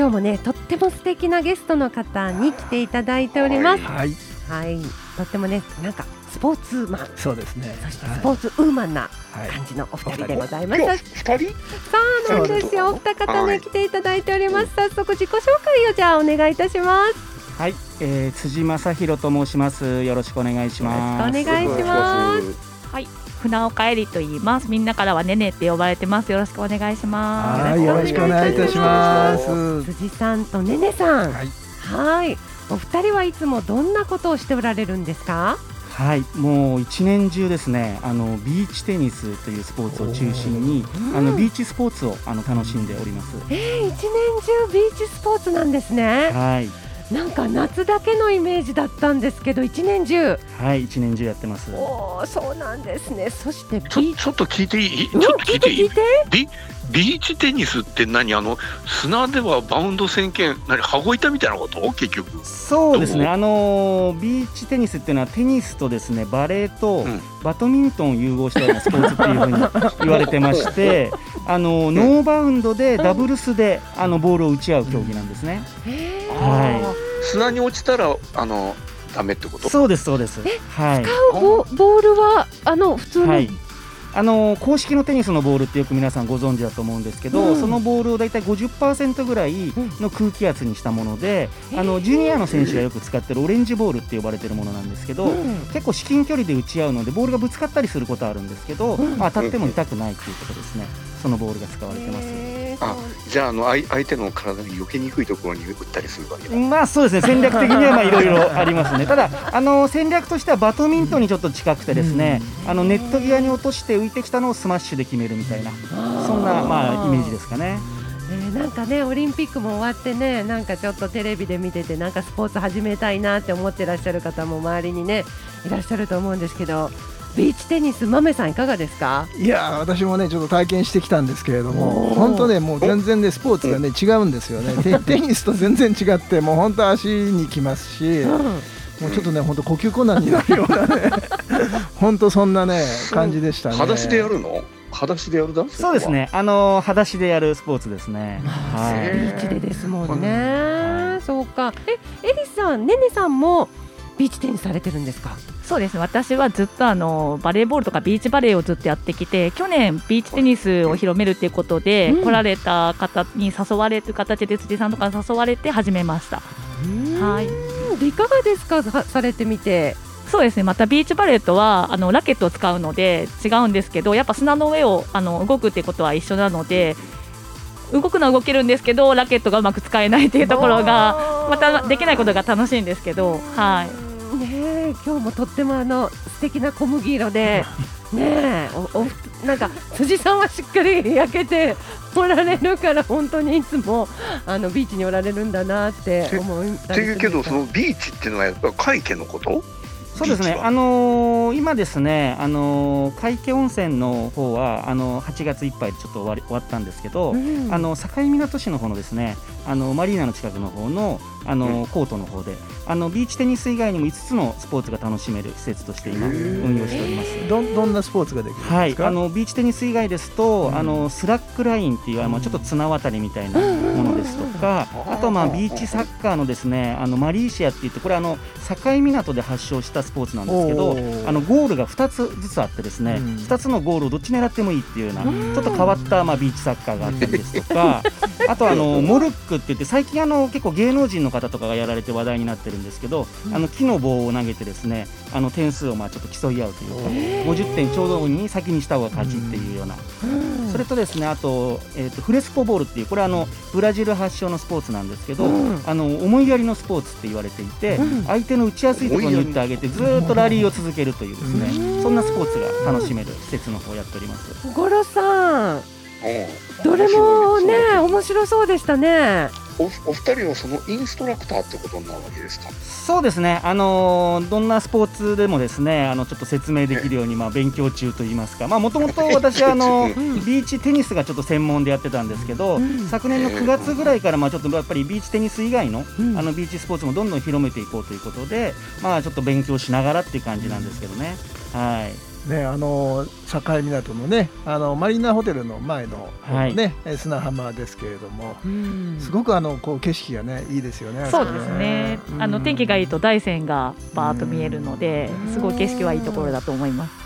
今日もねとっても素敵なゲストの方に来ていただいております。はい、はい、とってもねなんかスポーツマンそうですね。そしてスポーツウーマンなはい、はい感じのお二人でございます、今日二人？そうなんですよ。お二方ねはい来ていただいております。早速自己紹介をじゃあお願いいたします。はい、えー、辻正弘と申します。よろしくお願いします。よろしくお願いします船岡えりと言います。みんなからはねねって呼ばれてます。よろしくお願いしまはい、よろしくお願いいたします。辻さんとねねさん。はい、はい。お二人はいつもどんなことをしておられるんですか？はい、もう一年中ですね、あのビーチテニスというスポーツを中心に、うん。あのビーチスポーツをあの楽しんでおります。えー、一年中ビーチスポーツなんですね。はい、なんか夏だけのイメージだったんですけど一年中。はい、一年中やってます。おおそうなんですね。そしてちょちょっと聞いていい？ちうんょっと聞いていい？ビビーチテニスって何？あの砂ではバウンド宣言何羽子板みたいなこと？結局。そうですね、あのービーチテニスっていうのはテニスとですねバレーとうん。バドミントンを融合したようなスポーツっていうふうに 言われてまして、あのーノーバウンドでダブルスであのボールを打ち合う競技なんですね。えー。は砂に落ちたらあのダメってこと？そうですそうです。はい。使うボボールはあの普通の、はい。あの公式のテニスのボールってよく皆さんご存知だと思うんですけど、うん。そのボールをだいたい50%ぐらいの空気圧にしたもので、あのジュニアの選手がよく使ってるオレンジボールって呼ばれてるものなんですけど、うん。結構至近距離で打ち合うのでボールがぶつかったりすることはあるんですけど、うん。まあ当たっても痛くないっていうことですね。そのボールが使われてます。あじゃああの相相手の体に避けにくいところに打ったりするわけだ。まあそうですね。戦略的にはまあいろいろありますね。ただあの戦略としてはバドミントンにちょっと近くてですね、あのネット際に落として浮いてきたのをスマッシュで決めるみたいなそんなまあイメージですかね。えーなんかねオリンピックも終わってねなんかちょっとテレビで見ててなんかスポーツ始めたいなって思ってらっしゃる方も周りにねいらっしゃると思うんですけどビーチテニス豆さんいかがですか？いやー私もねちょっと体験してきたんですけれどおもー。本当ねもう全然ねスポーツがね 違うんです。よねテテニスと全然違ってもう本当足にきますしうん。もうちょっとね本当呼吸困難になるようなね 本当そんなね感じでしたね。裸足でやるの？裸足でやるだそうですね。あの裸足でやるスポーツですね。はビい。ー。チでですもんね、はそうか。えエリさんねねさんもビーチテニスされてるんですか？す。そうですね。私はずっとあのバレーボールとかビーチバレーをずっとやってきて、去年ビーチテニスを広めるっていうことで、うん来られた方に誘われる形で辻さんとかに誘われて始めました。はいいいかがですか？さされてみてそうですね。またビーチバレーとはあのラケットを使うので違うんですけど、やっぱ砂の上をあの動くってことは一緒なので。動くのは動けるんですけどラケットがうまく使えないっていうところがまたできないことが楽しいんですけど、はい、ねえ今日もとってもあの素敵な小麦色で ねえおおなんか辻さんはしっかり焼けておられるから本当にいつもあのビーチにおられるんだなって思いっていうけどそのビーチっていうのはやっぱ皆生のこと？そうですね。あのー今ですね、あのー皆生温泉の方はあの8月いっぱいでちょっと終わり終わったんですけど、うん。あの境港市の方のですね、あのマリーナの近くの方のあの、コートの方で、あのビーチテニス以外にも5つのスポーツが楽しめる施設として今運用しております。どんどんなスポーツができるんですか、はい、あのビーチテニス以外ですと、うん。あのスラックラインっていう、まあ、ちょっと綱渡りみたいなものですとか、うん。あとはまあビーチサッカーのですねあのマリーシアって言ってこれあの境港で発祥したスポーツなんですけどあのゴールが2つずつあってですね、うん。2つのゴールをどっち狙ってもいいっていうような、うん。ちょっと変わったまあビーチサッカーがあったりですとか、あとあのモルックって言って最近あの結構芸能人の方とかがやられて話題になってるんですけど、あの木の棒を投げてですねあの点数をまあちょっと競い合うというか。50点ちょうどに先にした方が勝ちっていうような、それとですねあと,、えー、とフレスコボールっていうこれはあのブラジル発祥のスポーツなんですけど、うん。あの思いやりのスポーツって言われていて、うん。相手の打ちやすいところに打ってあげてずーっとラリーを続けるというですね、うん。そんなスポーツが楽しめる施設の方をやっております。五郎さん。う。んどれもね面白そうでしたねおお二人はそのインストラクターってことになるわけですか？そうですね、あのーどんなスポーツでもですねあのちょっと説明できるように、まあ、勉強中といいますか、もともと私はあのうん。ビーチテニスがちょっと専門でやってたんですけど、うん。昨年の9月ぐらいから、まあ、ちょっとやっぱりビーチテニス以外の,、うん。あのビーチスポーツもどんどん広めていこうということで、まあ、ちょっと勉強しながらっていう感じなんですけどね。はいねあの境港のねあのマリーナホテルの前の、はいねえ砂浜ですけれども、うんすごくあのこう景色がねいいですよね。そうですね。あの天気がいいと大山がバーッと見えるのでうん、すごい景色はいいところだと思います。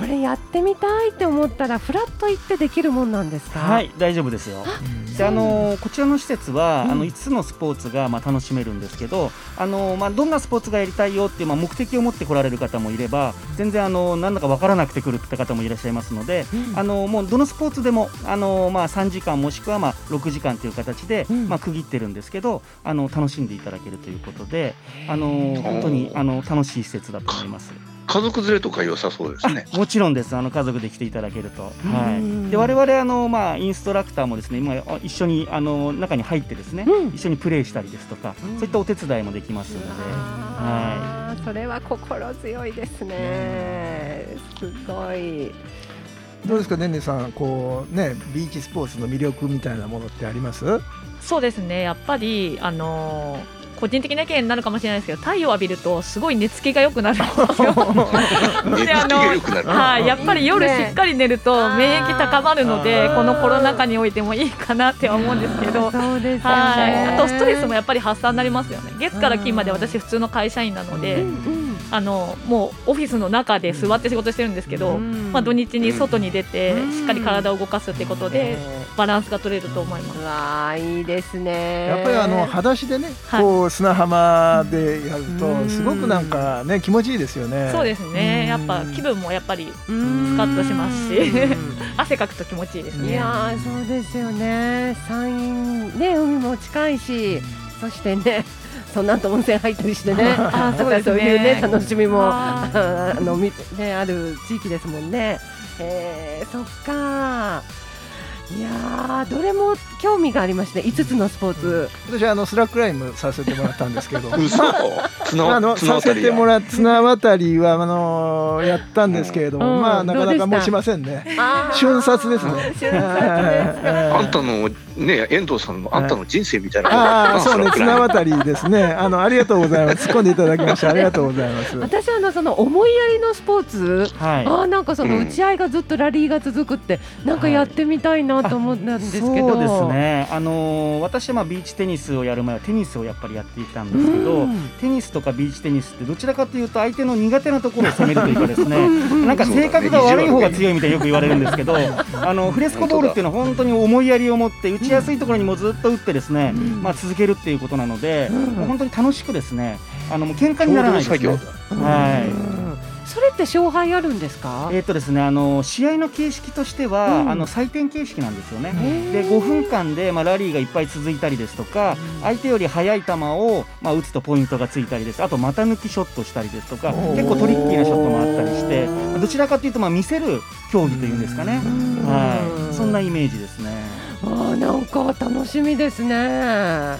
これやってみたいって思ったらフラッと行ってできるもんなんですか？はい大丈夫ですよ。うん。であのこちらの施設は、うん。あの5つのスポーツがまあ楽しめるんですけどあの、まあ、どんなスポーツがやりたいよっていう、まあ、目的を持って来られる方もいれば全然あのなんだか分からなくて来るって方もいらっしゃいますので、うん。あのもうどのスポーツでもあの、まあ、3時間もしくはまあ6時間という形で、うん。まあ、区切ってるんですけどあの楽しんでいただけるということであのへ本当にあの楽しい施設だと思います。家族連れとか良さそうですね。もちろんですあの家族で来ていただけると、はうんい、で我々あの、まあ、インストラクターもですね今あ一緒にあの中に入ってですね、うん一緒にプレーしたりですとか、うんそういったお手伝いもできますので、あーそれは心強いですね。すごい。どうですかねんねさんこうねビーチスポーツの魅力みたいなものってあります？そうですね。やっぱりあのー個人的な意見になるかもしれないですけど、太陽を浴びるとすごい寝つきが良くなるんですよ。寝つきが良くなる。はい、やっぱり夜しっかり寝ると免疫高まるのでこのコロナ禍においてもいいかなっては思うんですけど。そうですよね。はい、あとストレスもやっぱり発散になりますよね。月から金まで私普通の会社員なので、あのもうオフィスの中で座って仕事してるんですけど、うんまあ土日に外に出てうんしっかり体を動かすってことでバランスが取れると思いますう。わあいいですね。やっぱりあの裸足でね、はいこう砂浜でやるうんとすごくなんかね気持ちいいですよね。そうですね。うんやっぱ気分もやっぱりうんスカッとしますしうん 汗かくと気持ちいいですいね。やーそうですよね。山陰ね海も近いし、そしてね。その後温泉入ったりしてね、あーそうねそういうね楽しみもああのみねある地域ですもんね。えー、そっか。いやーどれも興味がありまして5つのスポーツ。私あのスラックラインさせてもらったんですけど。嘘。あ綱のさせてもらっ綱渡りはあのやったんですけれども、うんまあなかなか持ちませんね。瞬殺ですね。瞬殺ですか。あんたのね遠藤さんのあんたの人生みたいな。ああそうね綱渡りですね。あのありがとうございます。突っ込んでいただきましてありがとうございます。私はあのその思いやりのスポーツ。はいあーなんかそのうん打ち合いがずっとラリーが続くってなんかやってみたいなと思ったんですけど、そうですね、あのー私はまあビーチテニスをやる前はテニスをやっぱりやっていたんですけど、うん。テニスとかビーチテニスってどちらかというと相手の苦手なところを攻めるというかですね。うん。なんか性格が悪い方が強いみたいによく言われるんですけど、あのフレスコボールっていうのは本当に思いやりを持って打ちやすいところにもずっと打ってですね、うん。まあ続けるっていうことなので、うん。もう本当に楽しくですね、あのもう喧嘩にならないですね。はい。うんそれって勝敗あるんですか？えーとですね、あの試合の形式としては、うん。あの採点形式なんですよね。で5分間で、まあ、ラリーがいっぱい続いたりですとか、うん。相手より速い球を、まあ、打つとポイントがついたりです。あと股抜きショットしたりですとか結構トリッキーなショットもあったりしてまあどちらかというと、まあ、見せる競技というんですかね、うん。はい、そんなイメージですね。あーなんか楽しみですね。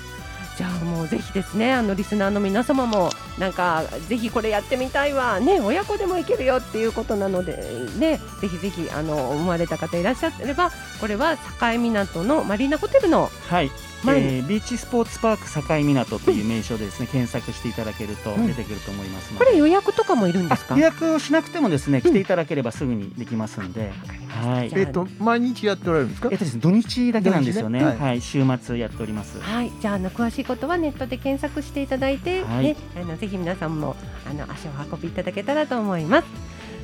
じゃあもうぜひですねあのリスナーの皆様もなんかぜひこれやってみたいわ。ね親子でもいけるよっていうことなのでねぜひぜひあの思われた方いらっしゃればこれは境港のマリーナホテルのはい。えービーチスポーツパーク境港という名称でですね、検索していただけるとうん。出てくると思いますので、これ予約とかもいるんですか？あ予約をしなくてもですね来ていただければすぐにできますんで、はい。えっと毎日やっておられるんですか？えっ？とですね、土日だけなんですよね。はい、週末やっております。はい、じゃああの詳しいことはネットで検索していただいて、はい。ね、あのぜひ皆さんもあの足を運びいただけたらと思います。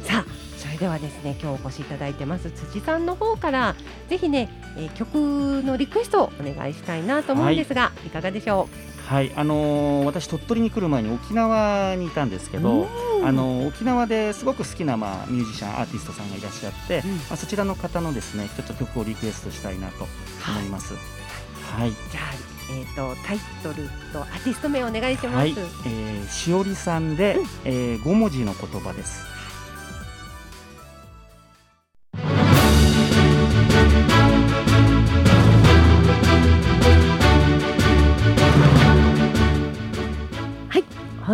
さあ、それではですね、今日お越しいただいてます辻さんの方からぜひね、えー曲のリクエストをお願いしたいなと思うんですが、い、かがでしょはい、あのー私鳥取に来る前に沖縄にいたんですけう。ど、うんあのー沖縄ですごく好きなまあミュージシャンアーティストさんがいらっしゃって、うんまあそちらの方のですねちょっと曲をリクエストしたいなと思います。はい。じゃあ、えっ、とタイトルとアーティスト名お願いします。はい、えー、しおりさんで、えー、5文字の言葉です。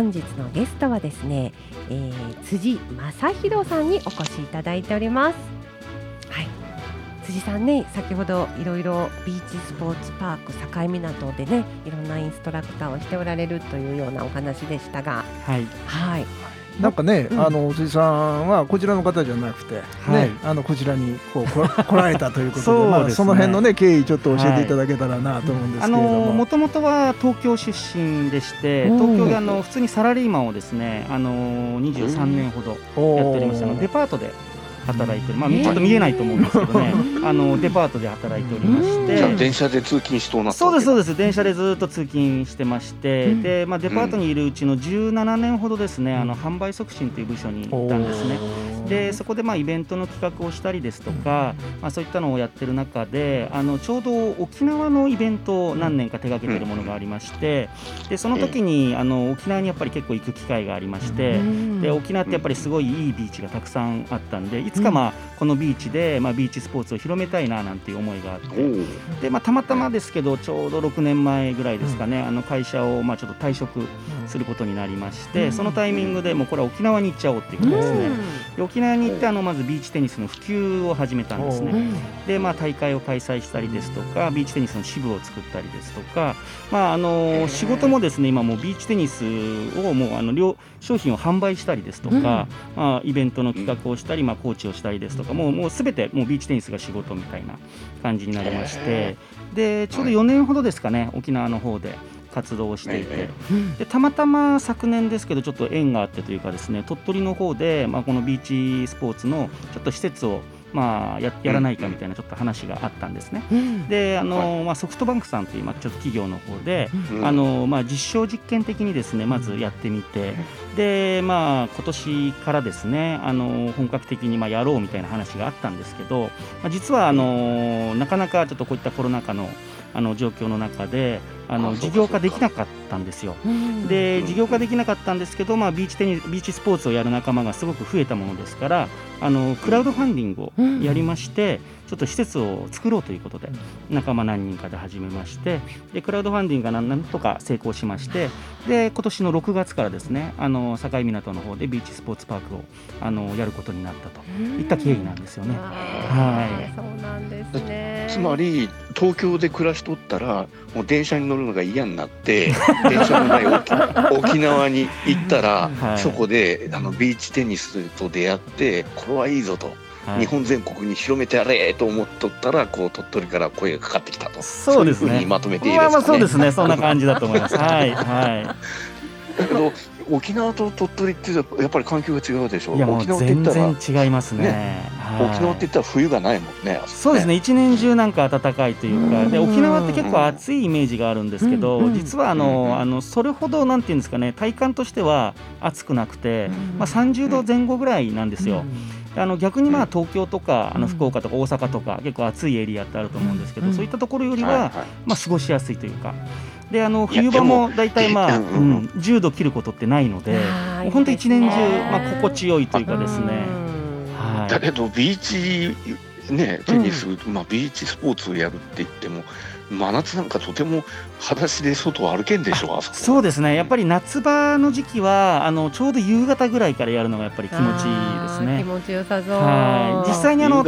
本日のゲストはですね、えー、辻正弘さんにお越しいただいております。はい、辻さんね、先ほどいろいろビーチスポーツパーク境港でね、いろんなインストラクターをしておられるというようなお話でしたが、はい。はい、なんかね、うん。あの辻さんはこちらの方じゃなくて、はい。ね、あのこちらにこうこ 来られたということで、ね。まあその辺のね経緯ちょっと教えていただけたらなと思うんですあけれども。のもともとは東京出身でしてうん。東京であの普通にサラリーマンをですねあの23年ほどやっておりましたのでデパートで働いてる。まあえーちょっと見えないと思うんですけどね。あのデパートで働いておりましうんて。じゃあ電車で通勤しそうな。ったそうですそうでです。電車でずっと通勤してまして、うん。でまあ、デパートにいるうちの17年ほどですねあの販売促進という部署にいたんですね。でそこでまあイベントの企画をしたりですとか、まあ、そういったのをやってる中であのちょうど沖縄のイベントを何年か手掛けてるものがありましてでその時にあの沖縄にやっぱり結構行く機会がありまして。で沖縄ってやっぱりすごいいいビーチがたくさんあったんでいつかまあこのビーチでまあビーチスポーツを広めたいななんていう思いがあって。で、まあ、たまたまですけどちょうど6年前ぐらいですかね、あの会社をまあちょっと退職することになりまして、そのタイミングでもうこれは沖縄に行っちゃおうっていうことですね。で沖縄に行ってあのまずビーチテニスの普及を始めたんですね。で、まあ、大会を開催したりですとかビーチテニスの支部を作ったりですとか、まあ、あの仕事もですね今もうビーチテニスをもうあの両商品を販売したりですとか、まあ、イベントの企画をしたり、まあ、コーチをしたりですとかもうもうすべてもうビーチテニスが仕事みたいな感じになりましてでちょうど4年ほどですかね沖縄の方で活動をしていて。えでたまたま昨年ですけどちょっと縁があってというかですね鳥取の方で、まあ、このビーチスポーツのちょっと施設を、まあ、ややらないかみたいなちょっと話があったんですね。であの、まあ、ソフトバンクさんという、まあ、ちょっと企業の方で、うん。あのまあ、実証実験的にですねまずやってみてで、まあ、今年からですねあの本格的にまあやろうみたいな話があったんですけど、まあ、実はあのなかなかちょっとこういったコロナ禍のあの状況の中であの事業化できなかったんですよ。でうん事業化できなかったんですけど、まあ、ビーチテニビーチスポーツをやる仲間がすごく増えたものですからあのクラウドファンディングをやりまして、ちょっと施設を作ろうということで仲間何人かで始めましてでクラウドファンディングがなんなんとか成功しましてで今年の6月からですねあの境港の方でビーチスポーツパークをあのやることになったといった経緯なんですよね。はいそうなんですね。つまり東京で暮らしとったらもう電車に乗るのが嫌になって 電車のない沖沖縄に行ったら、はいそこであのビーチテニスと出会ってこれはいいぞと、はい日本全国に広めてやれと思っとったらこう鳥取から声がかかってきたとそうですねいふうにまとめていいですかね。まあまあそうですねそんな感じだと思います。はいはだけど沖縄と鳥取ってやっぱり環境が違うでしょい。いやもう全然違いますね。はい沖縄って言ったら冬がないもんね。そうですね。一年中なんか暖かいというか。でうん。沖縄って結構暑いイメージがあるんですけど、うん。実はあうん。のあのそれほどなんていうんですかね体感としては暑くなくて、まあ、30度前後ぐらいなんですよ。あの逆にまあ東京とかあの福岡とか大阪とか結構暑いエリアってあると思うんですけど、うん。そういったところよりは、まあ、過ごしやすいというか。であの冬場も大体まあ、うんうん、10度切ることってないので本当一年中、まあ、心地よいというかですね。はい。だけどビーチねテニス、まあビーチスポーツをやるって言っても真夏なんかとても裸足で外を歩けんでしょあそこ。そうですね。やっぱり夏場の時期はあのちょうど夕方ぐらいからやるのがやっぱり気持ちいいですね。気持ちよさそう。はい。実際にあの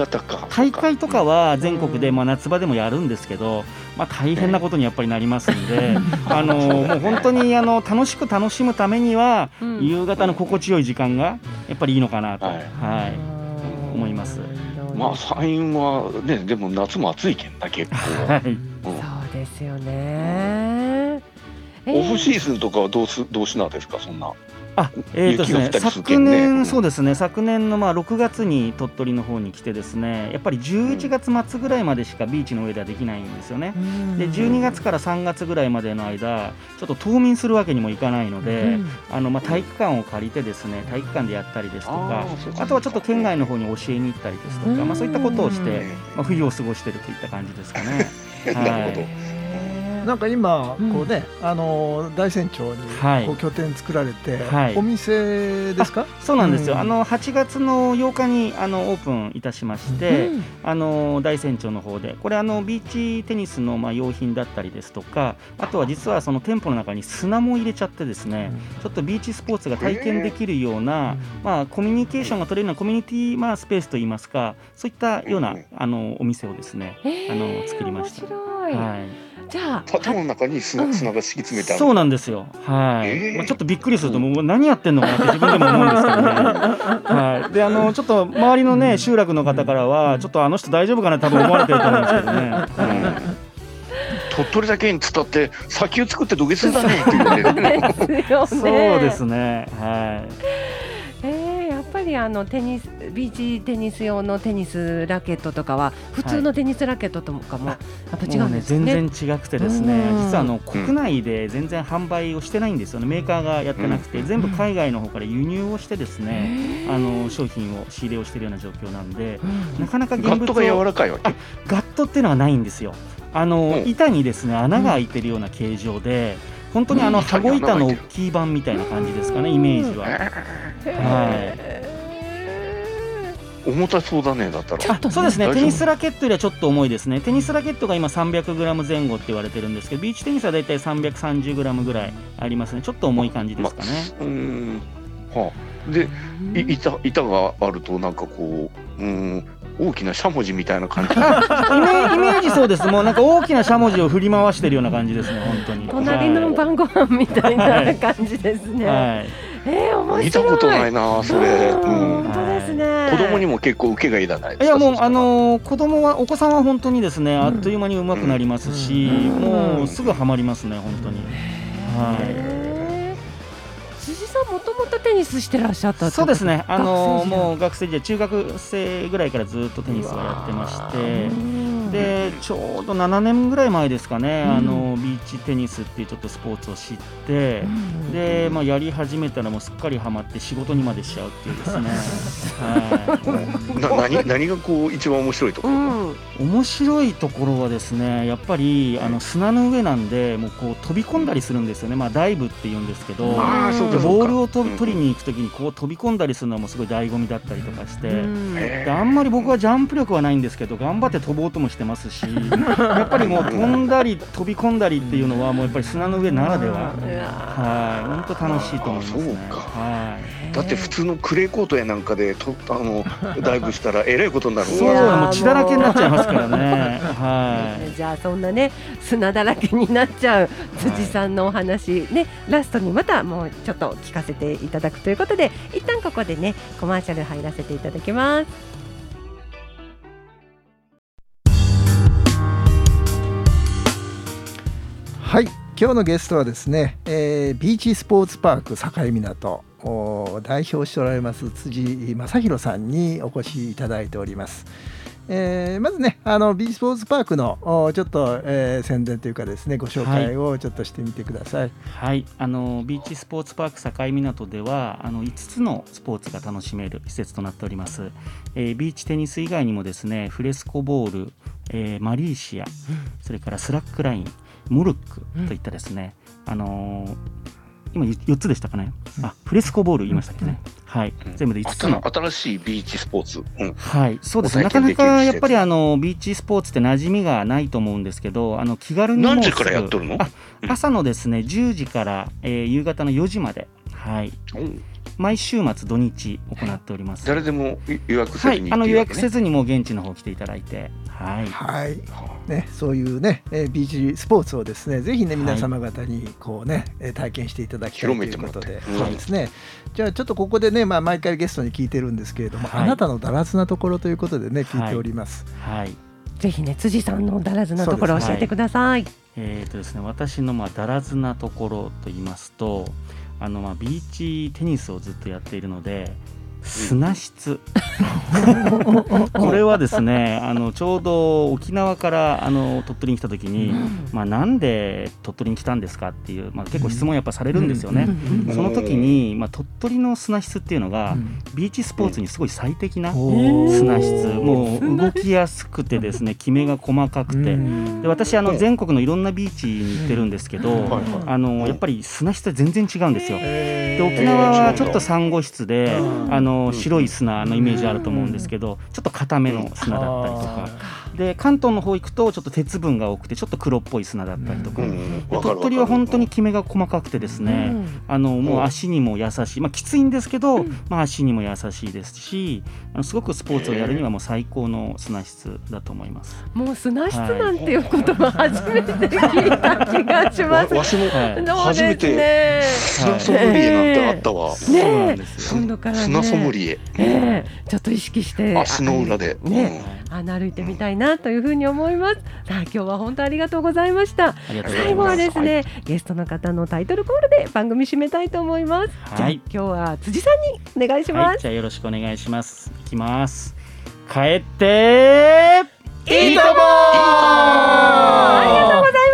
大会とかは全国でうん。まあ夏場でもやるんですけど、まあ、大変なことにやっぱりなりますんで、あのもう本当にあの楽しく楽しむためには、うん。夕方の心地よい時間がやっぱりいいのかなと、ははい。いうん思います。まあ山陰はねでも夏も暑いけんだ結構。はいうんそうですよね。オフシーーズンとかはどうすどうしなんですかそんな。あえーとですね、昨年、そうですね、昨年のまあ6月に鳥取の方に来て、ですねやっぱり11月末ぐらいまでしかビーチの上ではできないんですよね。で12月から3月ぐらいまでの間、ちょっと冬眠するわけにもいかないので、あのまあ体育館を借りて、ですね体育館でやったりですとか、あとはちょっと県外の方に教えに行ったりですとか、うん。まあ、そういったことをしてね、まあ、冬を過ごしているといった感じですかね。なるほど。なんか今うん。こうね、あの大山町にはい。こう拠点作られて、はい。お店ですか？そうなんですよ、うん。あの8月の8日にあのオープンいたしまして、あの大山町の方でこれあのビーチテニスのまあ用品だったりですとかあとは実はその店舗の中に砂も入れちゃってですねちょっとビーチスポーツが体験できるような、まあ、コミュニケーションが取れるようなコミュニティまあスペースといいますかそういったようなあのお店をですねあの作りました。面白い。はいじゃあ建物の中に砂砂が敷き詰めてあるそうなんですよ。はい。えーまあちょっとびっくりするともう何やってんのかなって自分でも思うんですけどね。はい。であのちょっと周りのね集落の方からはちょっとあの人大丈夫かな多分思われてると思うんですけどね。はい鳥取だけに伝って砂丘作って土下座だねって言われる ですよね。そうですね。はい。りあのテニスビーチテニス用のテニスラケットとかは普通のテニスラケットとかもやっぱ違もうんねうですね。全然違くてですねうん。実はあの国内で全然販売をしてないんですよね。メーカーがやってなくて全部海外の方から輸入をしてですねあの商品を仕入れをしているような状況なんでうん。なかなか現物ガットが柔をらかいわけ？ガットっていうのはないんですよ。あのうん。板にですね穴が開いてるような形状で本当にあのうん。羽子板の大きい版みたいな感じですかねイメージは。へ重たそうだねだったら。ょっとね。そうですね。テニスラケットよりはちょっと重いですね。テニスラケットが今 300g 前後って言われてるんですけどビーチテニスはだいたい 330g ぐらいありますね。ちょっと重い感じですかね、うーん。はあ。でい板板があるとなんかこううーん大きなしゃもじみたいな感じ。イメイメージそうです。もうなんか大きなしゃもじを振り回してるような感じですね本当に。隣の晩ご飯みたいな感じですね。はいえー、面白い。見たことないなそれ、ううん。ん、本当ですね。子供にも結構受けがいらないいやもうあのー子供はお子さんは本当にですねあっという間に上手くなりますし、うん。もうすぐハマりますね本当に。はい。辻さんもともとテニスしてらっしゃったそうですね、あのーもう学生時代、中学生ぐらいからずっとテニスをやってまして、でちょうど7年ぐらい前ですかね、うん。あのビーチテニスっていうちょっとスポーツを知って、でまあ、やり始めたらもうすっかりハマって仕事にまでしちゃうっていうですね、はな何何がこう一番面白いところ、うん、い、面白いところはですねやっぱりあの砂の上なんでもうこう飛び込んだりするんですよね、まあ、ダイブっていうんですけど。ボールをとうん取りに行くときにこう飛び込んだりするのもすごい醍醐味だったりとかして、であんまり僕はジャンプ力はないんですけど頑張って飛ぼうともしてますし やっぱりもう飛んだり飛び込んだりっていうのはもうやっぱり砂の上ならでは。はい。本当楽しいと思いますね。あそうか。はだって普通のクレーコートやなんかでとあのダイブしたら えらいことになるいそうもう血だらけになっちゃいますからね。はい。じゃあそんなね砂だらけになっちゃう辻さんのお話、ねラストにまたもうちょっと聞かせていただくということで一旦ここでねコマーシャル入らせていただきます。はい。今日のゲストはですね、えービーチスポーツパーク境港を代表しておられます辻正弘さんにお越しいただいております。えーまずねあのビーチスポーツパークのおちょっと、えー宣伝というかですねご紹介をちょっとしてみてください。はい、あのビーチスポーツパーク境港ではあの5つのスポーツが楽しめる施設となっております、えービーチテニス以外にもですねフレスコボール、えーマリーシアそれからスラックラインモルックといったですね、あのー今4つでしたかね、あフレスコボール言いましたっけね、はい。全部で5つ。の新しいビーチスポーツ、うん、はい、そうですなかなかやっぱりあのビーチスポーツって馴染みがないと思うんですけど、あの気軽に何時からやっとるの？あ朝のですね10時から、えー夕方の4時まで、はい、う。ん毎週末土日行っております。誰でも予約せはい、ずにあの予約行ってい。いわけねせずにもう現地の方来ていただいて、はい、はい。ね、そういうね、えービーチスポーツをですねぜひね皆様方にこうね、えー体験していただきたいということで、うん。そうですね。じゃあちょっとここでね、まあ、毎回ゲストに聞いてるんですけれども、はい。あなたのだらずなところということでね聞いております。はい。ぜひね辻さんのだらずなところを教えてください。えーとですね、私のまあだらずなところと言いますとあのまあビーチテニスをずっとやっているので砂質 これはですねあのちょうど沖縄からあの鳥取に来た時に、まあ、なんで鳥取に来たんですかっていう、まあ、結構質問やっぱされるんですよね。うんその時に、まあ、鳥取の砂質っていうのが、うん。ビーチスポーツにすごい最適な砂質もう動きやすくてですね きめが細かくて、うん。で私あのうん全国のいろんなビーチに行ってるんですけど、あのやっぱり砂質は全然違うんですよ。えー。で沖縄はちょっとサンゴ質で、うん。あの白い砂のイメージあると思うんですけど、ちょっと固めの砂だったりとか、で関東の方行くとちょっと鉄分が多くてちょっと黒っぽい砂だったりとか、うん鳥取は本当にきめが細かくてですね、あのもう足にも優しい、まあ、きついんですけど、まあ、足にも優しいですしあのすごくスポーツをやるにはもう最高の砂質だと思います。もう砂質なんていう言葉初めて聞いた気がします。わわしも初めて砂ソムリエなんてあったわ。そうなんね。ですよ。今度からね。砂ソムリエ、ええちょっと意識して。足の裏で。ねあの歩いてみたいなというふうに思います。さあ今日は本当ありがとうございました。最後は。ですね、ゲストの方のタイトルコールで番組締めたいと思います。じゃあはい今日は辻さんにお願いしはい、ます。じゃあよろしくお願いします。いきます。帰っていいともありがとうございました。